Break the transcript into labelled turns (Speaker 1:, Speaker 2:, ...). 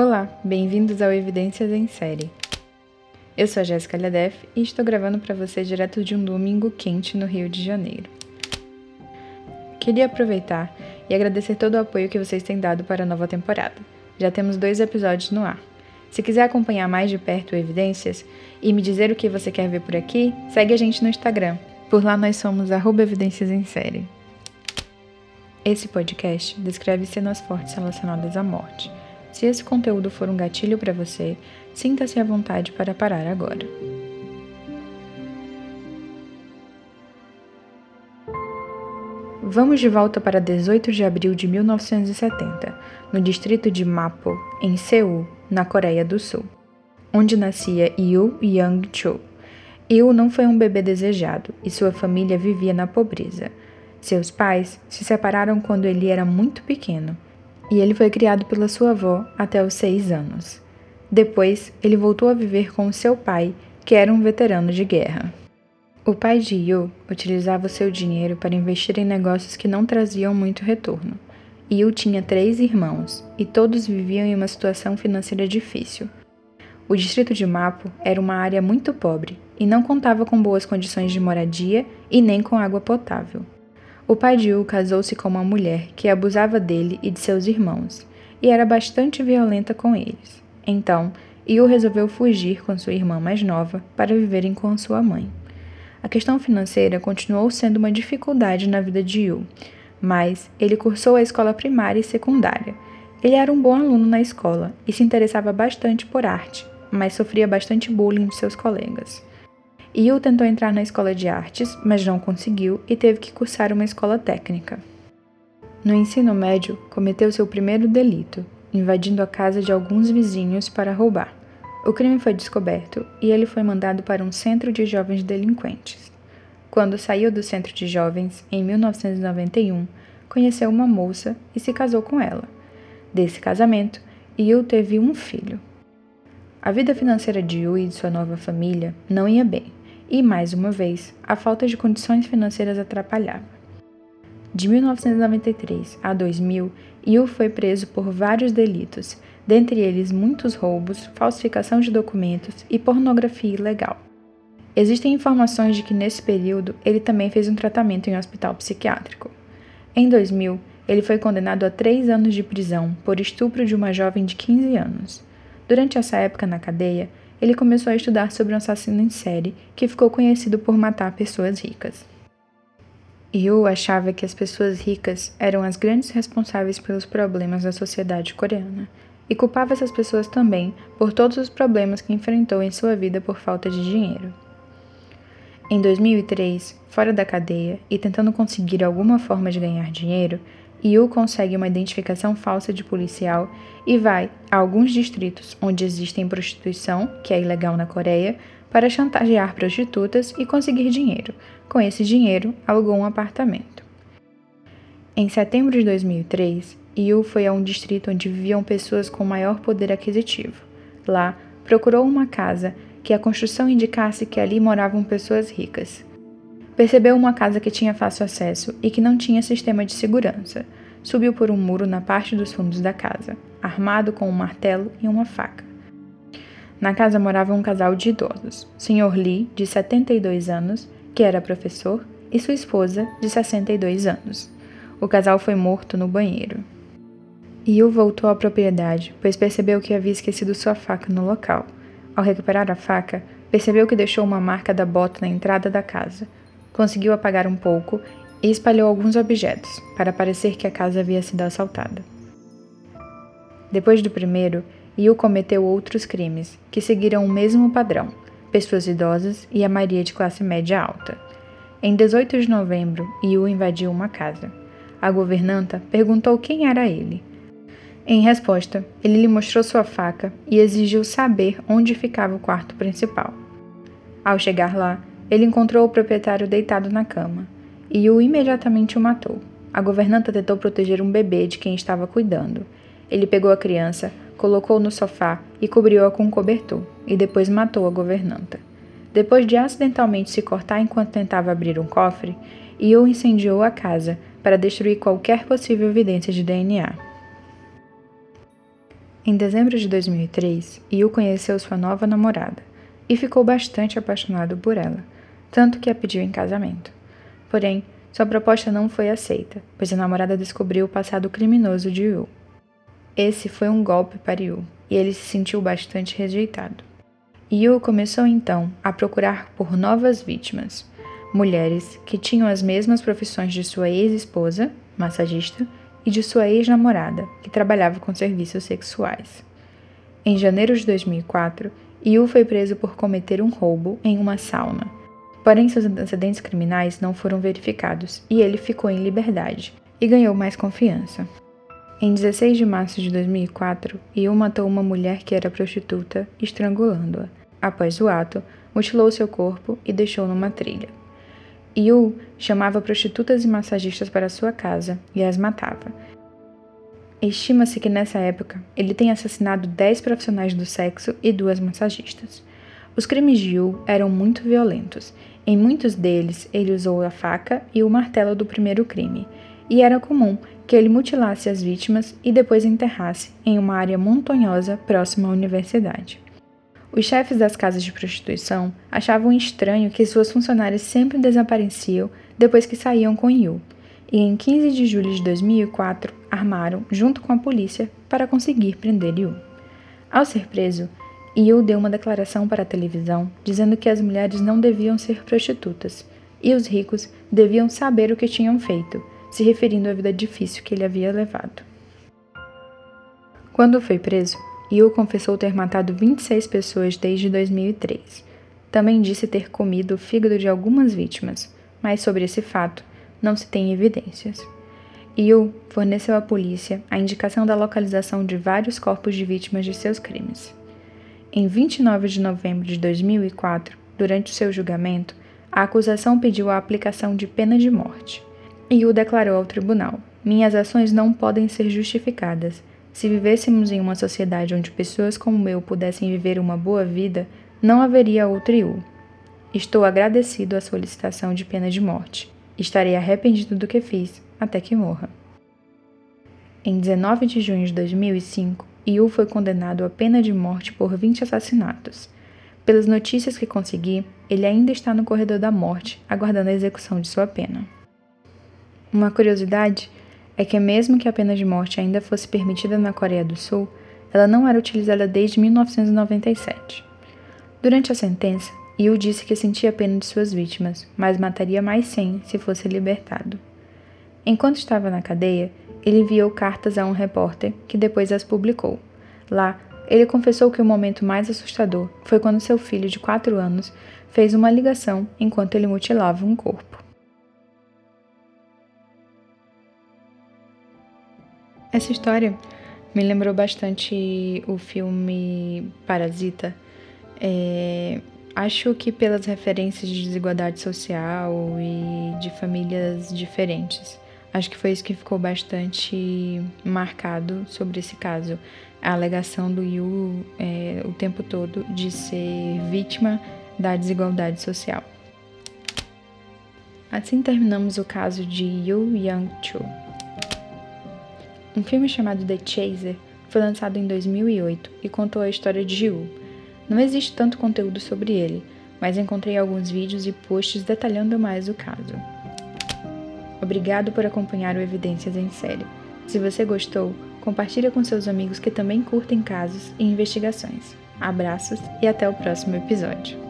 Speaker 1: Olá, bem-vindos ao Evidências em Série. Eu sou a Jéssica Ledef e estou gravando para você direto de um domingo quente no Rio de Janeiro. Queria aproveitar e agradecer todo o apoio que vocês têm dado para a nova temporada. Já temos dois episódios no ar. Se quiser acompanhar mais de perto o Evidências e me dizer o que você quer ver por aqui, segue a gente no Instagram. Por lá nós somos Evidências em Série. Esse podcast descreve cenas fortes relacionadas à morte. Se esse conteúdo for um gatilho para você, sinta-se à vontade para parar agora. Vamos de volta para 18 de abril de 1970, no distrito de Mapo, em Seul, na Coreia do Sul, onde nascia Yoo Young-chul. Yoo não foi um bebê desejado e sua família vivia na pobreza. Seus pais se separaram quando ele era muito pequeno e ele foi criado pela sua avó até os seis anos. Depois, ele voltou a viver com seu pai, que era um veterano de guerra. O pai de Yu utilizava seu dinheiro para investir em negócios que não traziam muito retorno. Yu tinha três irmãos e todos viviam em uma situação financeira difícil. O distrito de Mapo era uma área muito pobre e não contava com boas condições de moradia e nem com água potável. O pai de Yu casou-se com uma mulher que abusava dele e de seus irmãos e era bastante violenta com eles. Então, Yu resolveu fugir com sua irmã mais nova para viverem com sua mãe. A questão financeira continuou sendo uma dificuldade na vida de Yu, mas ele cursou a escola primária e secundária. Ele era um bom aluno na escola e se interessava bastante por arte, mas sofria bastante bullying de seus colegas. Yu tentou entrar na escola de artes, mas não conseguiu e teve que cursar uma escola técnica. No ensino médio, cometeu seu primeiro delito, invadindo a casa de alguns vizinhos para roubar. O crime foi descoberto e ele foi mandado para um centro de jovens delinquentes. Quando saiu do centro de jovens, em 1991, conheceu uma moça e se casou com ela. Desse casamento, Yu teve um filho. A vida financeira de Yu e de sua nova família não ia bem, e, mais uma vez, a falta de condições financeiras atrapalhava. De 1993 a 2000, Yu foi preso por vários delitos, dentre eles muitos roubos, falsificação de documentos e pornografia ilegal. Existem informações de que nesse período ele também fez um tratamento em um hospital psiquiátrico. Em 2000, ele foi condenado a três anos de prisão por estupro de uma jovem de 15 anos. Durante essa época na cadeia, ele começou a estudar sobre um assassino em série que ficou conhecido por matar pessoas ricas. Yu achava que as pessoas ricas eram as grandes responsáveis pelos problemas da sociedade coreana e culpava essas pessoas também por todos os problemas que enfrentou em sua vida por falta de dinheiro. Em 2003, fora da cadeia e tentando conseguir alguma forma de ganhar dinheiro, Yu consegue uma identificação falsa de policial e vai a alguns distritos onde existem prostituição, que é ilegal na Coreia, para chantagear prostitutas e conseguir dinheiro. Com esse dinheiro, alugou um apartamento. Em setembro de 2003, Yu foi a um distrito onde viviam pessoas com maior poder aquisitivo. Lá, procurou uma casa que a construção indicasse que ali moravam pessoas ricas. Percebeu uma casa que tinha fácil acesso e que não tinha sistema de segurança. Subiu por um muro na parte dos fundos da casa, armado com um martelo e uma faca. Na casa morava um casal de idosos, Sr. Lee, de 72 anos, que era professor, e sua esposa, de 62 anos. O casal foi morto no banheiro. Yu voltou à propriedade, pois percebeu que havia esquecido sua faca no local. Ao recuperar a faca, percebeu que deixou uma marca da bota na entrada da casa. Conseguiu apagar um pouco e espalhou alguns objetos, para parecer que a casa havia sido assaltada. Depois do primeiro, Yu cometeu outros crimes, que seguiram o mesmo padrão: pessoas idosas e a maioria de classe média alta. Em 18 de novembro, Yu invadiu uma casa. A governanta perguntou quem era ele. Em resposta, ele lhe mostrou sua faca e exigiu saber onde ficava o quarto principal. Ao chegar lá, ele encontrou o proprietário deitado na cama e o imediatamente o matou. A governanta tentou proteger um bebê de quem estava cuidando. Ele pegou a criança, colocou no sofá e cobriu-a com um cobertor, e depois matou a governanta. Depois de acidentalmente se cortar enquanto tentava abrir um cofre, Yu incendiou a casa para destruir qualquer possível evidência de DNA. Em dezembro de 2003, Yu conheceu sua nova namorada e ficou bastante apaixonado por ela, tanto que a pediu em casamento. Porém, sua proposta não foi aceita, pois a namorada descobriu o passado criminoso de Yu. Esse foi um golpe para Yu, e ele se sentiu bastante rejeitado. Yu começou então a procurar por novas vítimas, mulheres que tinham as mesmas profissões de sua ex-esposa, massagista, e de sua ex-namorada, que trabalhava com serviços sexuais. Em janeiro de 2004, Yu foi preso por cometer um roubo em uma sauna. Porém, seus antecedentes criminais não foram verificados e ele ficou em liberdade e ganhou mais confiança. Em 16 de março de 2004, Yu matou uma mulher que era prostituta, estrangulando-a. Após o ato, mutilou seu corpo e deixou numa trilha. Yu chamava prostitutas e massagistas para sua casa e as matava. Estima-se que nessa época ele tenha assassinado 10 profissionais do sexo e duas massagistas. Os crimes de Yu eram muito violentos. Em muitos deles, ele usou a faca e o martelo do primeiro crime, e era comum que ele mutilasse as vítimas e depois enterrasse em uma área montanhosa próxima à universidade. Os chefes das casas de prostituição achavam estranho que suas funcionárias sempre desapareciam depois que saíam com Yu, e em 15 de julho de 2004 armaram, junto com a polícia, para conseguir prender Yu. Ao ser preso, Yu deu uma declaração para a televisão dizendo que as mulheres não deviam ser prostitutas e os ricos deviam saber o que tinham feito se referindo à vida difícil que ele havia levado. Quando foi preso, Yu confessou ter matado 26 pessoas desde 2003. Também disse ter comido o fígado de algumas vítimas, mas sobre esse fato não se tem evidências. Yu forneceu à polícia a indicação da localização de vários corpos de vítimas de seus crimes. Em 29 de novembro de 2004, durante o seu julgamento, a acusação pediu a aplicação de pena de morte. E o declarou ao tribunal: Minhas ações não podem ser justificadas. Se vivêssemos em uma sociedade onde pessoas como eu pudessem viver uma boa vida, não haveria outro Yu. Estou agradecido à solicitação de pena de morte. Estarei arrependido do que fiz até que morra. Em 19 de junho de 2005, Yu foi condenado à pena de morte por 20 assassinatos. Pelas notícias que consegui, ele ainda está no corredor da morte, aguardando a execução de sua pena. Uma curiosidade é que, mesmo que a pena de morte ainda fosse permitida na Coreia do Sul, ela não era utilizada desde 1997. Durante a sentença, Yu disse que sentia pena de suas vítimas, mas mataria mais 100 se fosse libertado. Enquanto estava na cadeia, ele enviou cartas a um repórter que depois as publicou. Lá, ele confessou que o momento mais assustador foi quando seu filho de 4 anos fez uma ligação enquanto ele mutilava um corpo. Essa história me lembrou bastante o filme Parasita. É, acho que pelas referências de desigualdade social e de famílias diferentes. Acho que foi isso que ficou bastante marcado sobre esse caso. A alegação do Yu é, o tempo todo de ser vítima da desigualdade social. Assim terminamos o caso de Yu Yang-chul. Um filme chamado The Chaser foi lançado em 2008 e contou a história de Jiu. Não existe tanto conteúdo sobre ele, mas encontrei alguns vídeos e posts detalhando mais o caso. Obrigado por acompanhar o Evidências em Série. Se você gostou, compartilhe com seus amigos que também curtem casos e investigações. Abraços e até o próximo episódio.